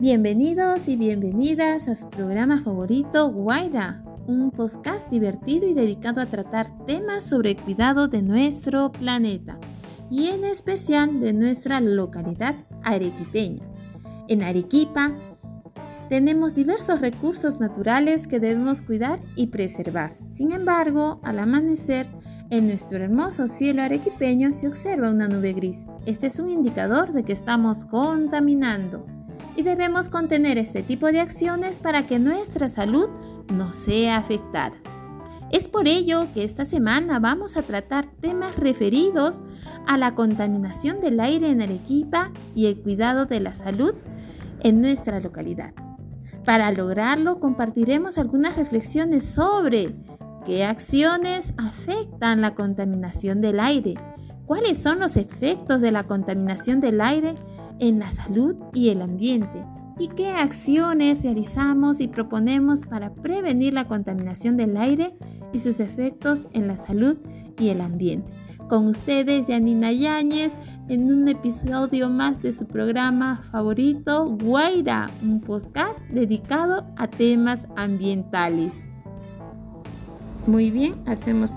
Bienvenidos y bienvenidas a su programa favorito Guaira, un podcast divertido y dedicado a tratar temas sobre el cuidado de nuestro planeta y en especial de nuestra localidad arequipeña. En Arequipa tenemos diversos recursos naturales que debemos cuidar y preservar. Sin embargo, al amanecer, en nuestro hermoso cielo arequipeño se observa una nube gris. Este es un indicador de que estamos contaminando y debemos contener este tipo de acciones para que nuestra salud no sea afectada. Es por ello que esta semana vamos a tratar temas referidos a la contaminación del aire en Arequipa y el cuidado de la salud en nuestra localidad. Para lograrlo compartiremos algunas reflexiones sobre qué acciones afectan la contaminación del aire, cuáles son los efectos de la contaminación del aire en la salud y el ambiente y qué acciones realizamos y proponemos para prevenir la contaminación del aire y sus efectos en la salud y el ambiente. Con ustedes, Janina Yáñez, en un episodio más de su programa favorito, Guaira, un podcast dedicado a temas ambientales. Muy bien, hacemos